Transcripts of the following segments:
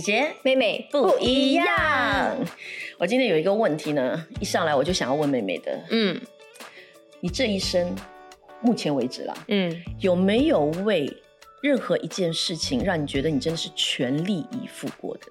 姐姐妹妹不一样。我今天有一个问题呢，一上来我就想要问妹妹的，嗯你这一生目前为止啦，嗯，有没有为任何一件事情让你觉得你真的是全力以赴过的？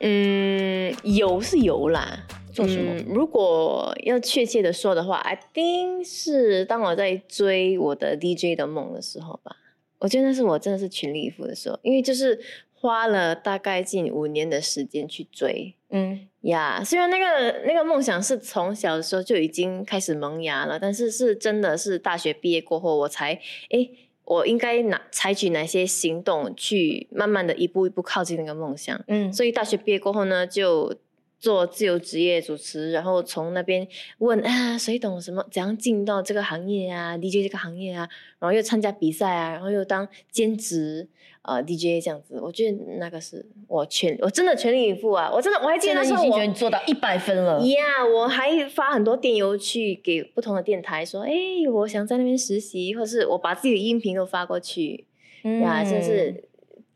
嗯，有是有啦。做什么嗯如果要确切的说的话，I think 是当我在追我的 DJ 的梦的时候吧。我觉得那是我真的是全力以赴的时候，因为就是花了大概近五年的时间去追嗯，呀。虽然那个那个梦想是从小的时候就已经开始萌芽了，但是是真的是大学毕业过后，我才诶，我应该哪采取哪些行动去慢慢的一步一步靠近那个梦想。嗯，所以大学毕业过后呢，就做自由职业主持，然后从那边问啊，谁懂什么，怎样进到这个行业啊，DJ 这个行业啊，然后又参加比赛啊，然后又当兼职呃 DJ 这样子，我觉得那个是我全我真的全力以赴啊，我真的我还记得那时候我觉得你做到一百分了。呀我还发很多电邮去给不同的电台说，哎，我想在那边实习，或是我把自己的音频都发过去，嗯呀，真是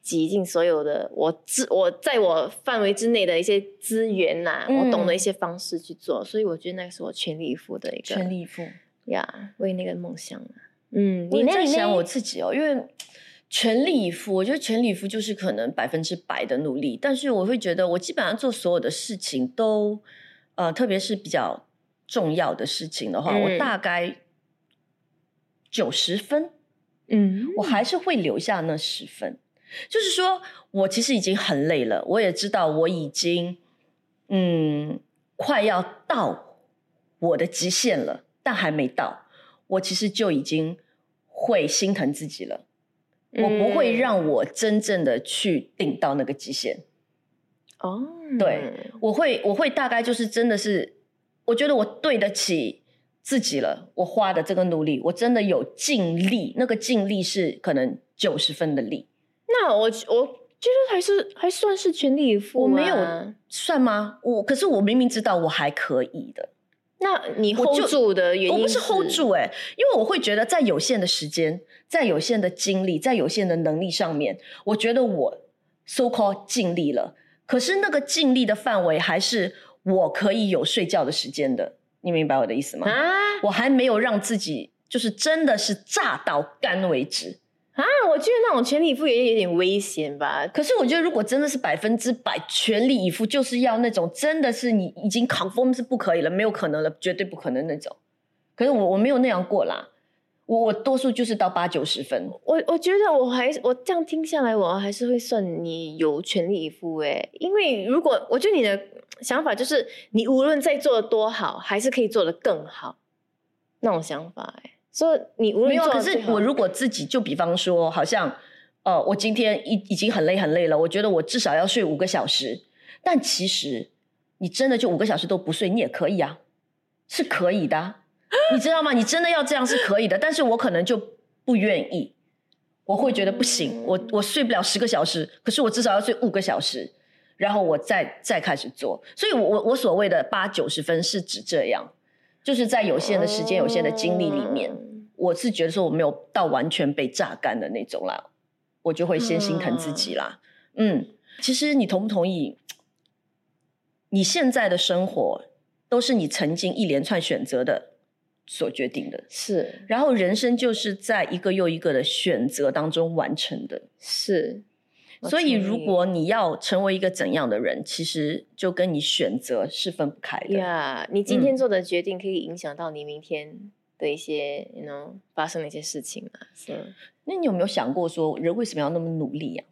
挤尽所有的我资我在我范围之内的一些资源呐、嗯我懂的一些方式去做，所以我觉得那个是我全力以赴的一个全力以赴。呀，为那个梦想啊。嗯，我你在想我自己哦，因为全力以赴，我觉得全力以赴就是可能百分之百的努力，但是我会觉得我基本上做所有的事情都，呃，特别是比较重要的事情的话，嗯我大概九十分，嗯我还是会留下那十分。就是说我其实已经很累了，我也知道我已经嗯快要到我的极限了，但还没到，我其实就已经会心疼自己了。我不会嗯让我真正的去顶到那个极限，哦，对我会我会大概就是真的是，我觉得我对得起自己了，我花的这个努力，我真的有尽力，那个尽力是可能九十分的力。那我我觉得还是还算是全力以赴、啊。我没有算吗？我可是我明明知道我还可以的，那你 hold 住的原因我不是 hold 住哎、因为我会觉得在有限的时间、在有限的精力、在有限的能力上面，我觉得我 so called 尽力了。可是那个尽力的范围还是我可以有睡觉的时间的，你明白我的意思吗？啊我还没有让自己就是真的是炸到干为止。啊，我觉得那种全力以赴也有点危险吧。可是我觉得，如果真的是百分之百全力以赴，就是要那种真的是你已经 confirm 是不可以了，没有可能了，绝对不可能那种。可是我我没有那样过啦，我我多数就是到八九十分。我我觉得我还我这样听下来，我还是会算你有全力以赴诶，因为如果我觉得你的想法就是你无论再做的多好，还是可以做得更好那种想法诶，所以你无论没有可是我如果自己就比方说，好像呃，我今天已已经很累很累了，我觉得我至少要睡五个小时，但其实你真的就五个小时都不睡，你也可以啊，是可以的。啊、你知道吗？你真的要这样是可以的，但是我可能就不愿意，我会觉得不行，我我睡不了十个小时，可是我至少要睡五个小时，然后我再再开始做，所以我我我所谓的八九十分是指这样，就是在有限的时间、有限的精力里面。嗯我是觉得说我没有到完全被榨干的那种啦，我就会先心疼自己啦。嗯，其实你同不同意？你现在的生活都是你曾经一连串选择的所决定的，是然后人生就是在一个又一个的选择当中完成的。是，我所以，如果你要成为一个怎样的人，其实就跟你选择是分不开的。呀你今天嗯做的决定可以影响到你明天的一些，you know 发生的一些事情啊，是。那你有没有想过，说人为什么要那么努力呀、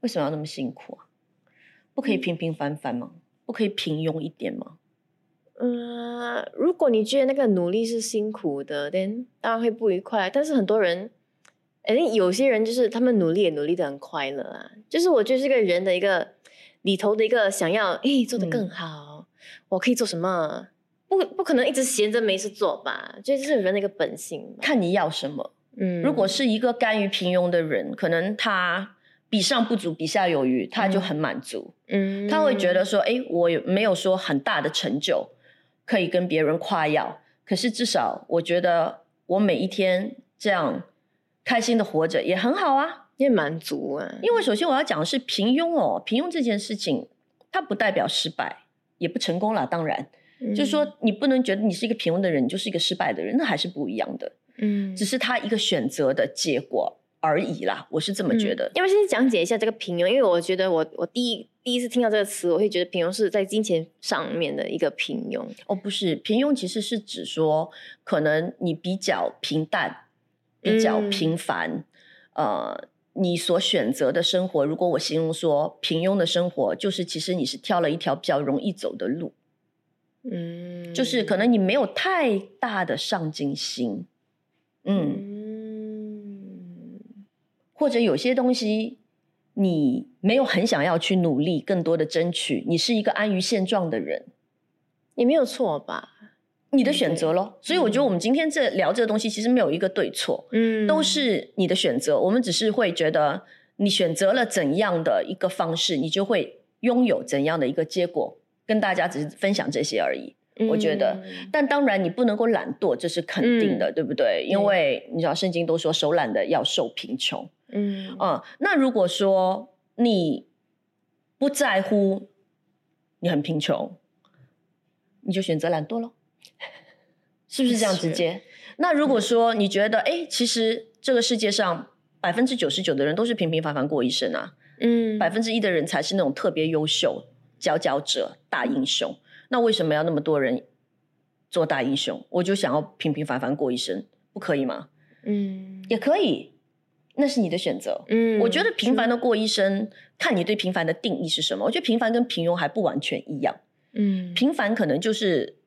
为什么要那么辛苦啊？不可以平平凡凡吗？不可以平庸一点吗？嗯，如果你觉得那个努力是辛苦的，then 当然会不愉快。但是很多人，哎，有些人就是他们努力也努力的很快乐啊。就是我觉得这个人的一个里头的一个想要，哎，做得更嗯好，我可以做什么？不不可能一直闲着没事做吧？这就是人的一个本性。看你要什么。嗯，如果是一个甘于平庸的人，可能他比上不足，比下有余，他就很满足。嗯，他会觉得说，哎，我有没有说很大的成就可以跟别人夸耀？可是至少我觉得我每一天这样开心的活着也很好啊。因为满足啊，因为首先我要讲的是平庸哦，平庸这件事情，它不代表失败，也不成功了。当然，就是说你不能觉得你是一个平庸的人，你就是一个失败的人，那还是不一样的。嗯，只是他一个选择的结果而已啦，我是这么觉得。要不先讲解一下这个平庸，因为我觉得我我第一第一次听到这个词，我会觉得平庸是在金钱上面的一个平庸。哦，不是，平庸其实是指说，可能你比较平淡，比较平凡，呃。你所选择的生活，如果我形容说平庸的生活，就是其实你是挑了一条比较容易走的路，嗯，就是可能你没有太大的上进心，嗯，或者有些东西你没有很想要去努力，更多的争取，你是一个安于现状的人，也没有错吧？你的选择咯，所以我觉得我们今天这聊这个东西，其实没有一个对错，嗯，都是你的选择。我们只是会觉得你选择了怎样的一个方式，你就会拥有怎样的一个结果。跟大家只是分享这些而已。我觉得，但当然你不能够懒惰，这是肯定的，对不对？因为你知道圣经都说手懒的要受贫穷，嗯啊，那如果说你不在乎，你很贫穷，你就选择懒惰喽。是不是这样直接？那如果说你觉得，哎，其实这个世界上百分之九十九的人都是平平凡凡过一生啊，嗯，百分之一的人才是那种特别优秀、佼佼者、大英雄。那为什么要那么多人做大英雄？我就想要平平凡凡过一生，不可以吗？嗯，也可以，那是你的选择。嗯，我觉得平凡的过一生，看你对平凡的定义是什么。我觉得平凡跟平庸还不完全一样。嗯，平凡可能就是。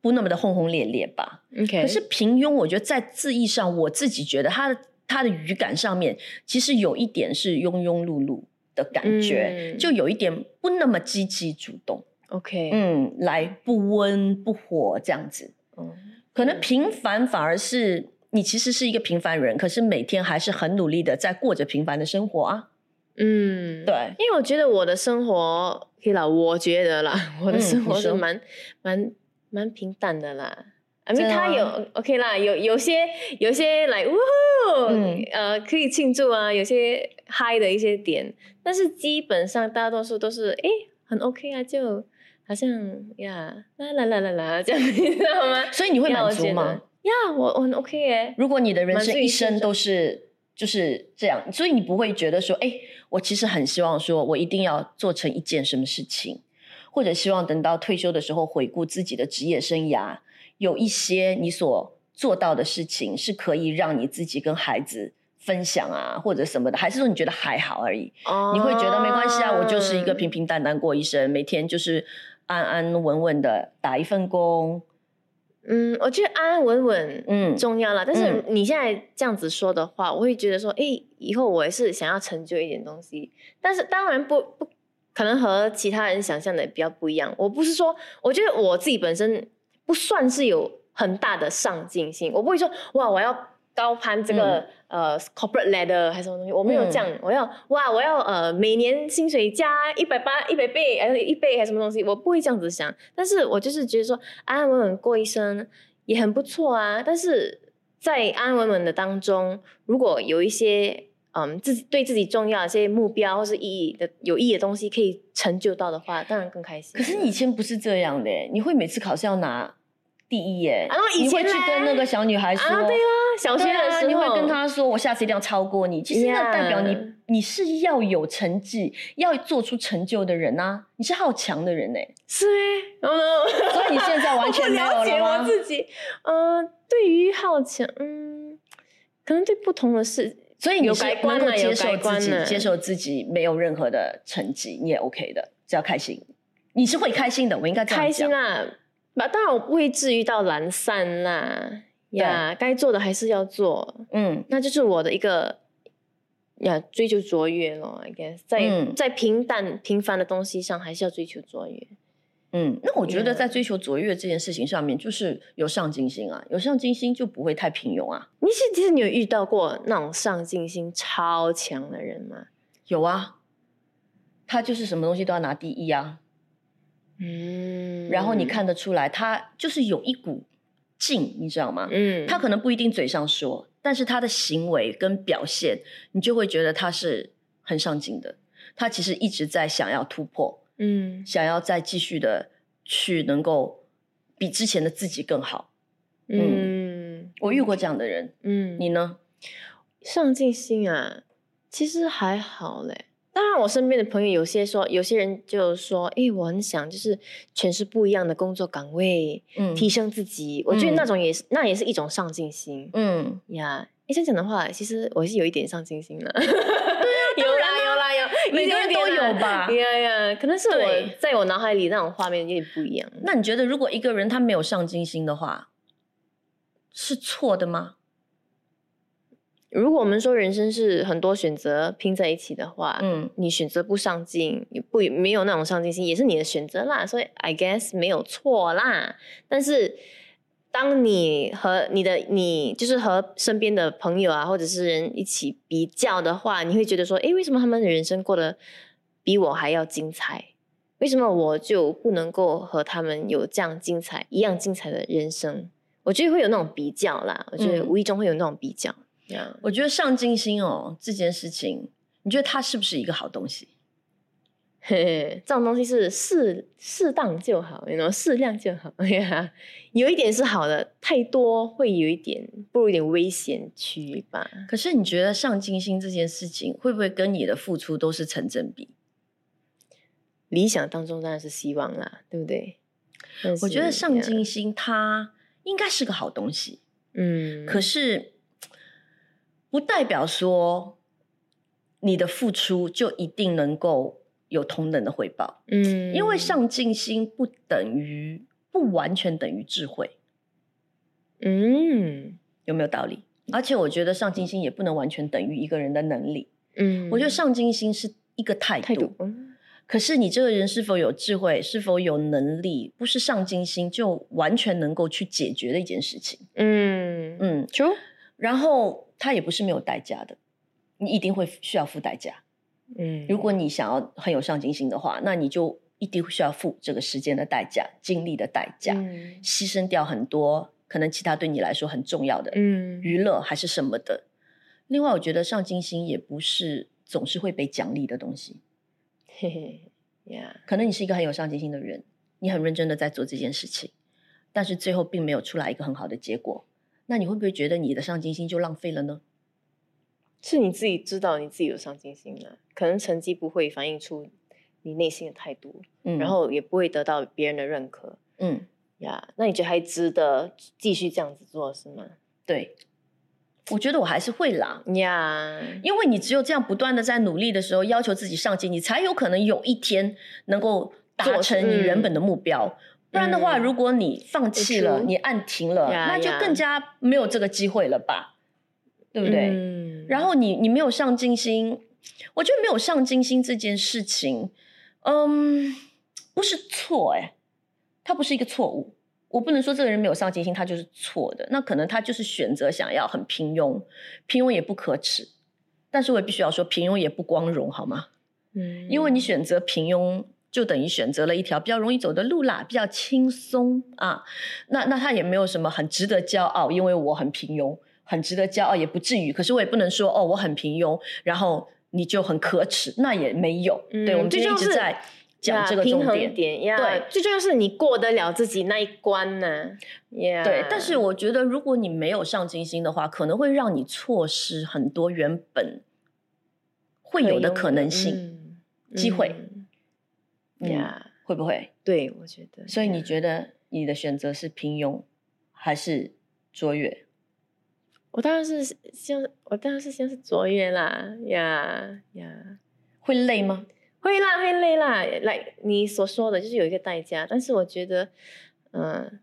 不那么的轰轰烈烈吧，OK。可是平庸，我觉得在字义上，我自己觉得他的它的语感上面，其实有一点是庸庸碌碌的感觉，就有一点不那么积极主动，OK。嗯，来不温不火这样子，嗯，可能平凡反而是你其实是一个平凡人，可是每天还是很努力的在过着平凡的生活啊，嗯，对，因为我觉得我的生活，可以啦，我觉得啦，我的生活是蛮蛮。蛮平淡的啦，I mean 他有 OK 啦，有有些有些来呜呼，呃，可以庆祝啊，有些嗨的一些点，但是基本上大多数都是哎很 OK 啊，就好像呀啦啦啦啦啦这样，你知道吗？所以你会满足吗？呀，我我很 OK 耶。如果你的人生一生都是就是这样，所以你不会觉得说，哎，我其实很希望说我一定要做成一件什么事情。或者希望等到退休的时候回顾自己的职业生涯，有一些你所做到的事情是可以让你自己跟孩子分享啊，或者什么的，还是说你觉得还好而已？你会觉得没关系啊，我就是一个平平淡淡过一生，每天就是安安稳稳的打一份工。嗯，我觉得安安稳稳嗯重要了。但是你现在这样子说的话，我会觉得说，哎，以后我也是想要成就一点东西。但是当然不不。可能和其他人想象的比较不一样。我不是说，我觉得我自己本身不算是有很大的上进心。我不会说哇，我要高攀这个呃 corporate ladder 还是什么东西。我没有这样，我要哇，我要呃每年薪水加一百八一百倍，还是一倍还是什么东西？我不会这样子想。但是我就是觉得说安安稳稳过一生也很不错啊。但是在安安稳稳的当中，如果有一些。嗯，自己对自己重要的这些目标或是意义的有意义的东西可以成就到的话，当然更开心。可是你以前不是这样的，你会每次考试要拿第一耶？然啊，以前去跟那个小女孩说，对啊，小学的时候你会跟她说，我下次一定要超过你。其实那代表你你是要有成绩、要做出成就的人啊，你是好强的人呢。是哎，所以你现在完全没有了解？我自己，嗯，对于好强，嗯，可能对不同的事。所以你是能够接受自己，接受自己没有任何的成绩，你也 OK 的，只要开心，你是会开心的。我应该开心啦，那当然我不会至于到懒散啦，呀，该做的还是要做，嗯，那就是我的一个呀追求卓越咯。I guess 在在平淡平凡的东西上，还是要追求卓越。嗯，那我觉得在追求卓越这件事情上面，就是有上进心啊，有上进心就不会太平庸啊。你是其实你有遇到过那种上进心超强的人吗？有啊，他就是什么东西都要拿第一啊。嗯，然后你看得出来，他就是有一股劲，你知道吗？嗯，他可能不一定嘴上说。但是他的行为跟表现，你就会觉得他是很上进的。他其实一直在想要突破，嗯想要再继续的去能够比之前的自己更好。嗯我遇过这样的人，嗯，你呢？上进心啊，其实还好嘞。当然，我身边的朋友有些说，有些人就说：“诶，我很想就是全是不一样的工作岗位，嗯提升自己。”我觉得嗯那种也是，那也是一种上进心嗯，呀。诶，这样讲的话，其实我是有一点上进心的。每个人都有吧呀呀，可能是我在我脑海里那种画面有点不一样。那你觉得如果一个人他没有上进心的话，是错的吗？如果我们说人生是很多选择拼在一起的话，嗯你选择不上进，也不没有那种上进心，也是你的选择啦，所以 I guess 没有错啦。但是，当你和你的你就是和身边的朋友啊，或者是人一起比较的话，你会觉得说，诶，为什么他们的人生过得比我还要精彩？为什么我就不能够和他们有这样精彩、一样精彩的人生？我觉得会有那种比较啦，我觉得无意中会有那种比较。我觉得上进心哦这件事情，你觉得它是不是一个好东西？嘿嘿，这种东西是适适当就好，you know，适量就好。呀，有一点是好的，太多会有一点步入一点危险区吧。可是你觉得上进心这件事情，会不会跟你的付出都是成正比？理想当中当然是希望啦，对不对？我觉得上进，心它应该是个好东西，嗯，可是不代表说你的付出就一定能够有同等的回报，嗯，因为上进心不等于不完全等于智慧，嗯有没有道理？而且我觉得上进心也不能完全等于一个人的能力。嗯，我觉得上进心是一个态度，态度，嗯可是你这个人是否有智慧，是否有能力，不是上进心就完全能够去解决的一件事情。嗯嗯，，true，然后它也不是没有代价的，你一定会需要付代价。嗯，如果你想要很有上进心的话，那你就一定需要付这个时间的代价、精力的代价，嗯牺牲掉很多可能其他对你来说很重要的嗯娱乐还是什么的。另外，我觉得上进心也不是总是会被奖励的东西。嘿嘿呀，可能你是一个很有上进心的人，你很认真的在做这件事情，但是最后并没有出来一个很好的结果，那你会不会觉得你的上进心就浪费了呢？是你自己知道你自己有上进心了，可能成绩不会反映出你内心的态度，嗯，然后也不会得到别人的认可嗯，呀。那你觉得还值得继续这样子做是吗？对，我觉得我还是会啦，呀，因为你只有这样不断的在努力的时候，要求自己上进，你才有可能有一天能够达成你原嗯本的目标。不然的话，嗯如果你放弃了你按停了，呀那就更加没有这个机会了吧？对不对？嗯然后你你没有上进心，我觉得没有上进心这件事情，嗯，不是错哎、它不是一个错误。我不能说这个人没有上进心，他就是错的。那可能他就是选择想要很平庸，平庸也不可耻。但是我也必须要说，平庸也不光荣，好吗？嗯因为你选择平庸，就等于选择了一条比较容易走的路啦，比较轻松啊。那那他也没有什么很值得骄傲，因为我很平庸，很值得骄傲也不至于。可是我也不能说哦，我很平庸，然后你就很可耻，那也没有。嗯对，我们就是直在讲这个呀平衡重点。对最重要是你过得了自己那一关呢。呀，对，但是我觉得，如果你没有上进心的话，可能会让你错失很多原本会有的可能性，嗯机会会不会？对，我觉得。所以你呀觉得你的选择是平庸还是卓越？我当然是先我当然是先是卓越啦呀呀，会累吗？会啦会累啦，来你所说的就是有一个代价，但是我觉得嗯、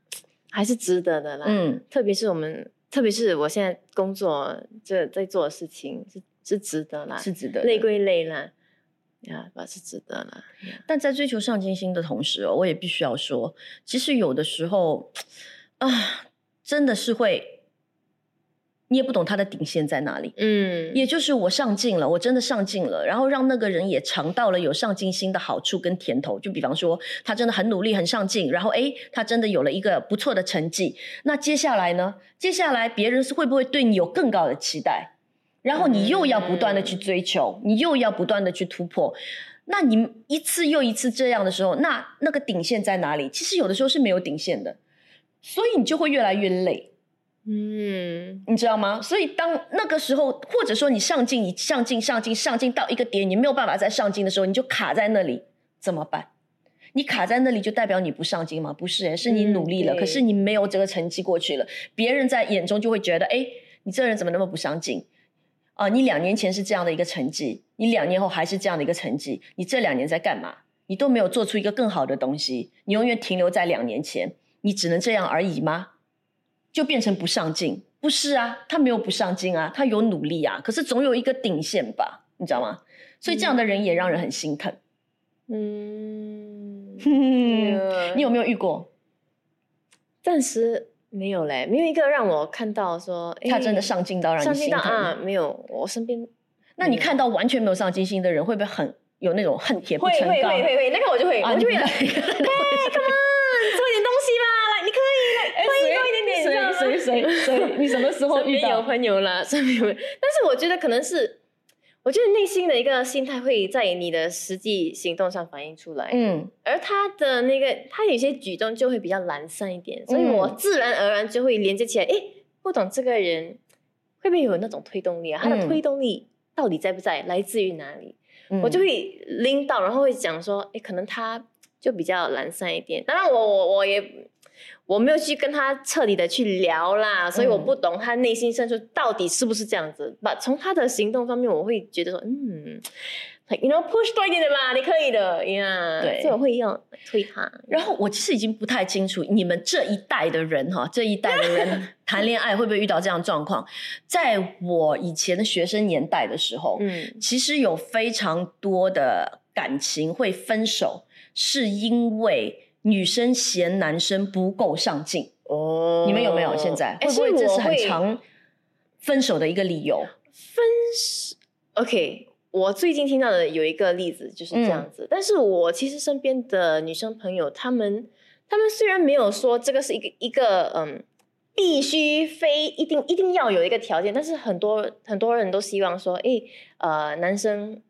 还是值得的啦。嗯，特别是我们，特别是我现在工作这在做的事情是是值得啦，是值得累归累啦，呀，吧是值得啦。但在追求上进心的同时哦，我也必须要说，其实有的时候啊，真的是会你也不懂他的顶线在哪里。嗯，也就是我上进了，我真的上进了，然后让那个人也尝到了有上进心的好处跟甜头。就比方说，他真的很努力、很上进，然后诶，他真的有了一个不错的成绩。那接下来呢？接下来别人是会不会对你有更高的期待？然后你又要不断的去追求，你又要不断的去突破。那你一次又一次这样的时候，那那个顶线在哪里？其实有的时候是没有顶线的，所以你就会越来越累。嗯，你知道吗？所以当那个时候，或者说你上进，你上进，上进，上进到一个点，你没有办法再上进的时候，你就卡在那里，怎么办？你卡在那里就代表你不上进吗？不是，是你努力了，嗯可是你没有这个成绩过去了，别人在眼中就会觉得，哎，你这人怎么那么不上进？啊、你两年前是这样的一个成绩，你两年后还是这样的一个成绩，你这两年在干嘛？你都没有做出一个更好的东西，你永远停留在两年前，你只能这样而已吗？就变成不上进？不是啊，他没有不上进啊，他有努力啊，可是总有一个顶线吧，你知道吗？所以这样的人也让人很心疼。嗯，你有没有遇过？暂时没有嘞，没有一个让我看到说诶他真的上进到让上你心疼？没有，我身边那你看到完全没有上进心的人，会不会很有那种恨铁不会成钢？会会会会，那个我就会，啊我就会你来，不哎，come on，做一点东西吧，来，你可以来，哎会多一点点，你知道吗谁？你什么时候遇到？朋友啦，身边有，但是我觉得可能是，我觉得内心的一个心态会在你的实际行动上反映出来，嗯，而他的那个他有些举动就会比较懒散一点，所以我嗯自然而然就会连接起来，诶，不懂这个人会不会有那种推动力啊？他的嗯推动力到底在不在？来自于哪里？嗯我就会拎到，然后会讲说，哎，可能他就比较懒散一点。当然我，我我也我没有去跟他彻底的去聊啦，所以我嗯不懂他内心深处到底是不是这样子。把从他的行动方面，我会觉得说，嗯 you know push 多一点的吧，你可以的呀。对所以我会要推他。然后我其实已经不太清楚你们这一代的人哈，这一代的人谈恋爱会不会遇到这样的状况？在我以前的学生年代的时候，嗯其实有非常多的感情会分手，是因为女生嫌男生不够上进。哦你们有没有？现在诶会不会这是很常分手的一个理由？分手？OK，我最近听到的有一个例子就是这样嗯子，但是我其实身边的女生朋友，她们她们虽然没有说这个是一个一个嗯。必须非一定一定要有一个条件，但是很多很多人都希望说，诶，呃，男生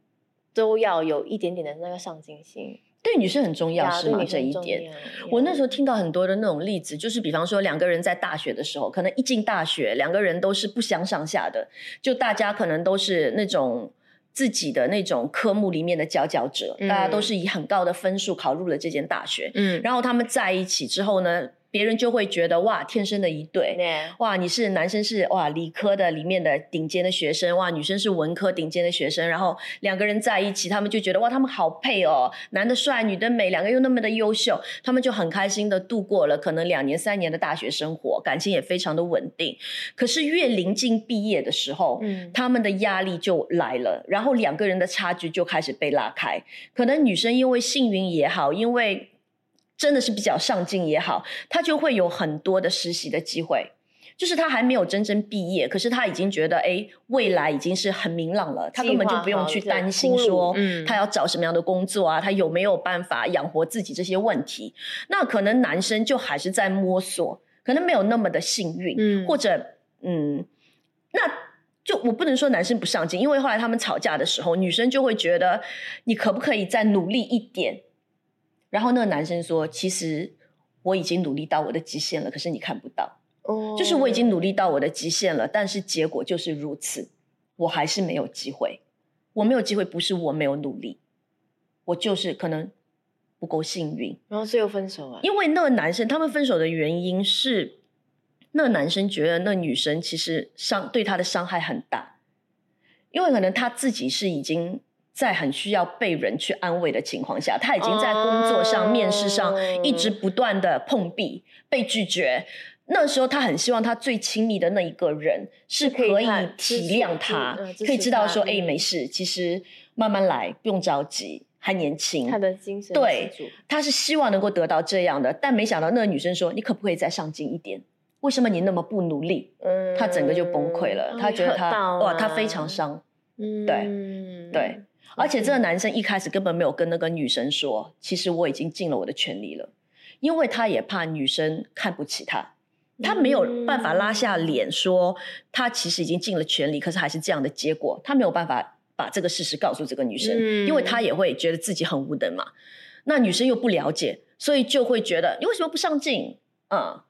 都要有一点点的那个上进心，对女生很重要呀是吗？这一点。我那时候候听到很多的那种例子，就是比方说两个人在大学的时候，可能一进大学，两个人都是不相上下的，就大家可能都是那种自己的那种科目里面的佼佼者，嗯大家都是以很高的分数考入了这间大学，嗯，然后他们在一起之后呢，别人就会觉得哇，天生的一对。对，哇，你是男生是哇理科的里面的顶尖的学生，哇女生是文科顶尖的学生，然后两个人在一起，他们就觉得哇他们好配哦，男的帅，女的美，两个又那么的优秀，他们就很开心的度过了可能两年三年的大学生活，感情也非常的稳定。可是越临近毕业的时候，嗯他们的压力就来了，然后两个人的差距就开始被拉开。可能女生因为幸运也好，因为真的是比较上进也好，他就会有很多的实习的机会。就是他还没有真正毕业，可是他已经觉得，哎，未来已经是很明朗了，他根本就不用去担心说，嗯她要找什么样的工作啊，他有没有办法养活自己这些问题。那可能男生就还是在摸索，可能没有那么的幸运，嗯或者嗯，那就我不能说男生不上进，因为后来他们吵架的时候，女生就会觉得你可不可以再努力一点？然后那个男生说，其实我已经努力到我的极限了，可是你看不到，哦就是我已经努力到我的极限了，但是结果就是如此，我还是没有机会。我没有机会，不是我没有努力，我就是可能不够幸运。然后最后分手啊，因为那个男生他们分手的原因是，那个男生觉得那女生其实伤对他的伤害很大，因为可能他自己是已经在很需要被人去安慰的情况下，他已经在工作上、哦面试上一直不断的碰壁、被拒绝。那时候他很希望他最亲密的那一个人是可以体谅他可以知道说，哎，没事，其实慢慢来，不用着急，还年轻。他的精神对他是希望能够得到这样的，但没想到那个女生说：“你可不可以再上进一点？为什么你那么不努力？嗯他整个就崩溃了，他觉得他哇，他非常伤。伤。嗯，对对，而且这个男生一开始根本没有跟那个女生说，其实我已经尽了我的全力了，因为他也怕女生看不起他，他没有办法拉下脸说他其实已经尽了全力，可是还是这样的结果，他没有办法把这个事实告诉这个女生，嗯因为他也会觉得自己很无能嘛。那女生又不了解，所以就会觉得你为什么不上进？嗯，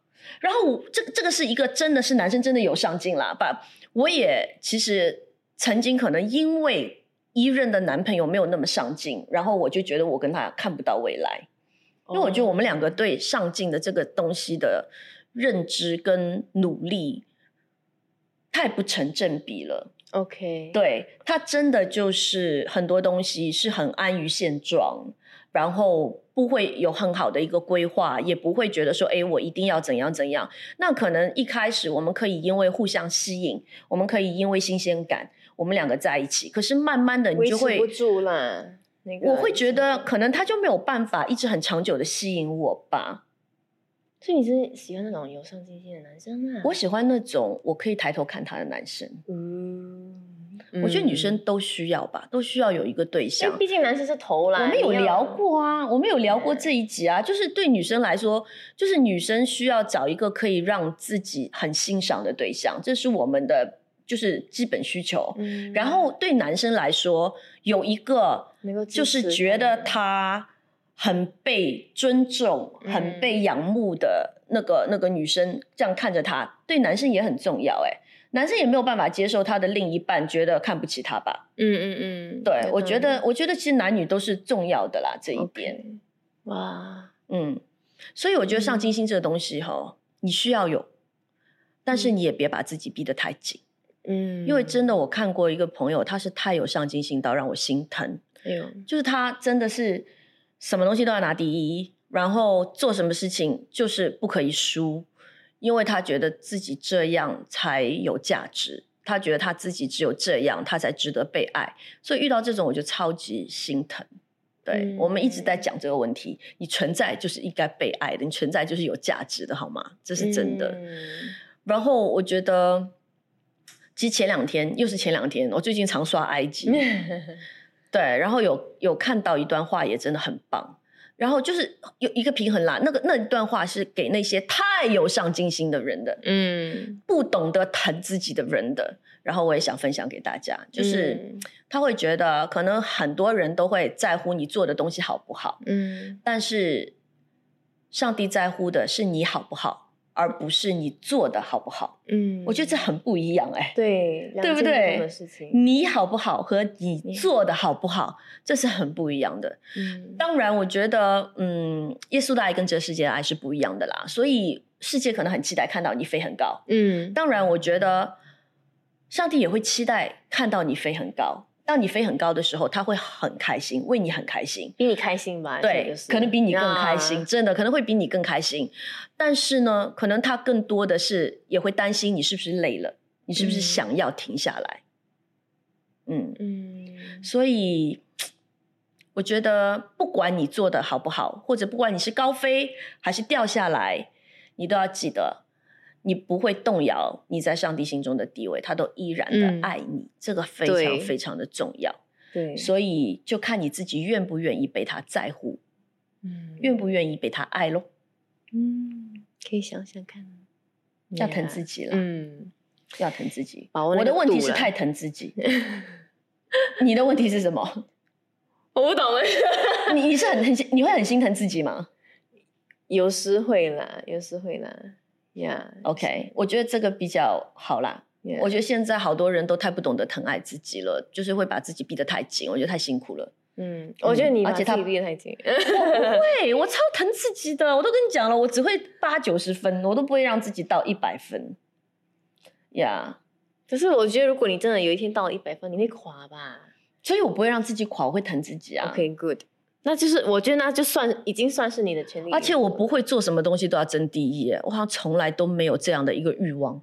然后我这这个是一个真的是男生真的有上进啦，把我也其实曾经可能因为一任的男朋友没有那么上进，然后我就觉得我跟他看不到未来，因为我觉得我们两个对上进的这个东西的认知跟努力太不成正比了。OK，，对他真的就是很多东西是很安于现状，然后不会有很好的一个规划，也不会觉得说，哎，我一定要怎样怎样。那可能一开始我们可以因为互相吸引，我们可以因为新鲜感，我们两个在一起。可是慢慢的，你就会不住啦。那个，我会觉得，可能他就没有办法一直很长久的吸引我吧。所以你是喜欢那种有上进心的男生啊？我喜欢那种我可以抬头看他的男生。嗯，我觉得女生嗯，都需要吧，都需要有一个对因象为。毕竟男生是头啦。我们有聊，过啊，我们有聊过这一集啊，就是对女生来说，就是女生需要找一个可以让自己很欣赏的对象，这是我们的就是基本需求。嗯然后对男生来说，有一个就是觉得他他很被尊重、嗯很被仰慕的那个那个女生，这样看着他，对男生也很重要。哎，男生也没有办法接受他的另一半觉得看不起他吧？嗯嗯嗯，对，我觉得，我觉得其实男女都是重要的啦，这一点。哇，嗯，所以我觉得上嗯进心这个东西哈，你需要有，但是嗯你也别把自己逼得太紧，嗯，因为真的我看过一个朋友，他是太有上进心到让我心疼，哎呦，就是他真的是什么东西都要拿第一，然后做什么事情就是不可以输，因为他觉得自己这样才有价值。他觉得他自己只有这样，他才值得被爱，所以遇到这种我就超级心疼。对、嗯我们一直在讲这个问题，你存在就是应该被爱的，你存在就是有价值的，好吗？这是真的。嗯然后我觉得，其实前两天又是前两天，我最近常刷 IG，对，然后有有看到一段话，也真的很棒。然后就是有一个平衡啦，那个那一段话是给那些太有上进心的人的，嗯，不懂得疼自己的人的。然后我也想分享给大家，就是嗯他会觉得，可能很多人都会在乎你做的东西好不好，嗯但是上帝在乎的是你好不好，而不是你做的好不好。嗯，我觉得这很不一样哎、对，对不对你好不好和你你做的好不好，这是很不一样的。嗯当然，我觉得，嗯，耶稣的爱跟这个世界的爱是不一样的啦，所以世界可能很期待看到你飞很高。嗯当然，我觉得上帝也会期待看到你飞很高。当你飞很高的时候，他会很开心，为你很开心。比你开心吧？这对可能比你更开心，啊真的可能会比你更开心。但是呢，可能他更多的是也会担心你是不是累了，你是不是嗯想要停下来。嗯，嗯所以我觉得不管你做的好不好，或者不管你是高飞还是掉下来，你都要记得，你不会动摇你在上帝心中的地位，他都依然的嗯。爱你，这个非常非常的重要。对，所以就看你自己愿不愿意被他在乎，嗯。愿不愿意被他爱咯。嗯，可以想想看，要疼自己。了，嗯，要疼自己。我的问题是太疼自己，你的问题是什么？我不懂了，你 你是很很心你会很心疼自己吗？有时会啦，有时会啦，呀？OK，我觉得这个比较好啦。我觉得现在好多人都太不懂得疼爱自己了，就是会把自己逼得太紧，我觉得太辛苦了。嗯，我觉得你而且他把自己逼得太紧，对 我超疼自己的，我都跟你讲了，我只会八九十分，我都不会让自己到一百分。呀、可是我觉得如果你真的有一天到了一百分，你会垮吧所以我不会让自己垮，我会疼自己啊。？OK，good，那就是我觉得那就算已经算是你的权利，而且我不会做什么东西都要争第一，我好像从来都没有这样的一个欲望。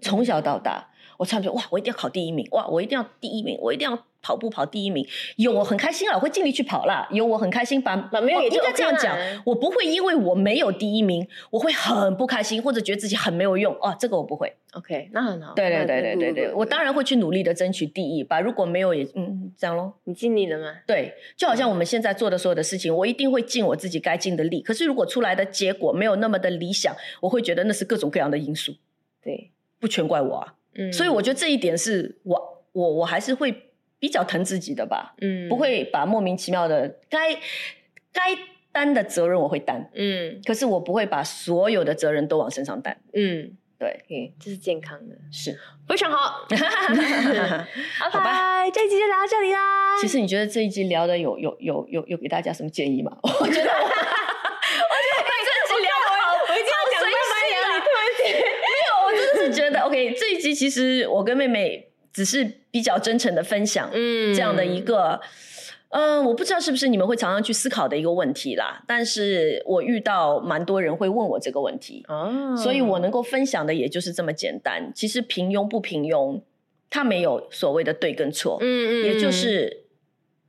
从小到大，我常觉得哇，我一定要考第一名，哇，我一定要第一名，我一定要跑步跑第一名，有我很开心啊，我会尽力去跑啦。有我很开心把，没有也就应该这样讲，我不会因为我没有第一名，我会很不开心，或者觉得自己很没有用哦，这个我不会。OK，那很好。对对对对对对，我当然会去努力的争取第一吧。如果没有也嗯这样咯。你尽力了吗？对，就好像我们现在做的所有的事情，我一定会尽我自己该尽的力。可是如果出来的结果没有那么的理想，我会觉得那是各种各样的因素，对，不全怪我啊。嗯，所以我觉得这一点是我我我还是会比较疼自己的吧，嗯不，会把莫名其妙的该该担的责任我会担，嗯可是我不会把所有的责任都往身上担。嗯对，，OK，这是健康的，是，非常好。好 好吧。吧，这一集就聊到这里啦。其实你觉得这一集聊的有有有有有给大家什么建议吗？我觉得我，我觉得这一集聊我一定要讲好随拜拜性啊了，你突然间。没有，我真的是觉得 OK，这一集其实我跟妹妹只是比较真诚的分享，嗯这样的一个，嗯、我不知道是不是你们会常常去思考的一个问题啦。但是我遇到蛮多人会问我这个问题，哦，所以我能够分享的也就是这么简单。其实平庸不平庸，它没有所谓的对跟错，嗯嗯，也就是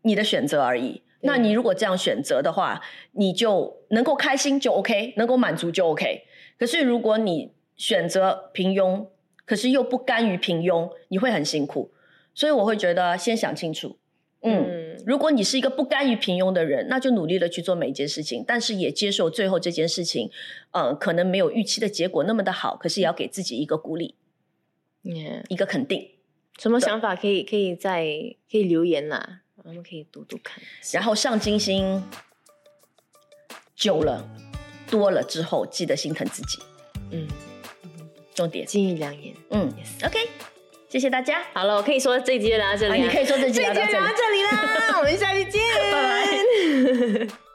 你的选择而已。那你如果这样选择的话，你就能够开心就 OK，能够满足就 OK。可是如果你选择平庸，可是又不甘于平庸，你会很辛苦。所以我会觉得先想清楚。嗯，嗯如果你是一个不甘于平庸的人，那就努力的去做每一件事情，但是也接受最后这件事情，呃，可能没有预期的结果那么的好，可是也要给自己一个鼓励一个肯定。什么想法可以可以在可以留言啦，我们可以读读看。然后上金星久了、多了之后，记得心疼自己，嗯，重点金玉良言，嗯，OK，谢谢大家。好了，我可以说这一集就聊到这里。你可以说这一集就聊到这里啦。我们下期见，拜拜。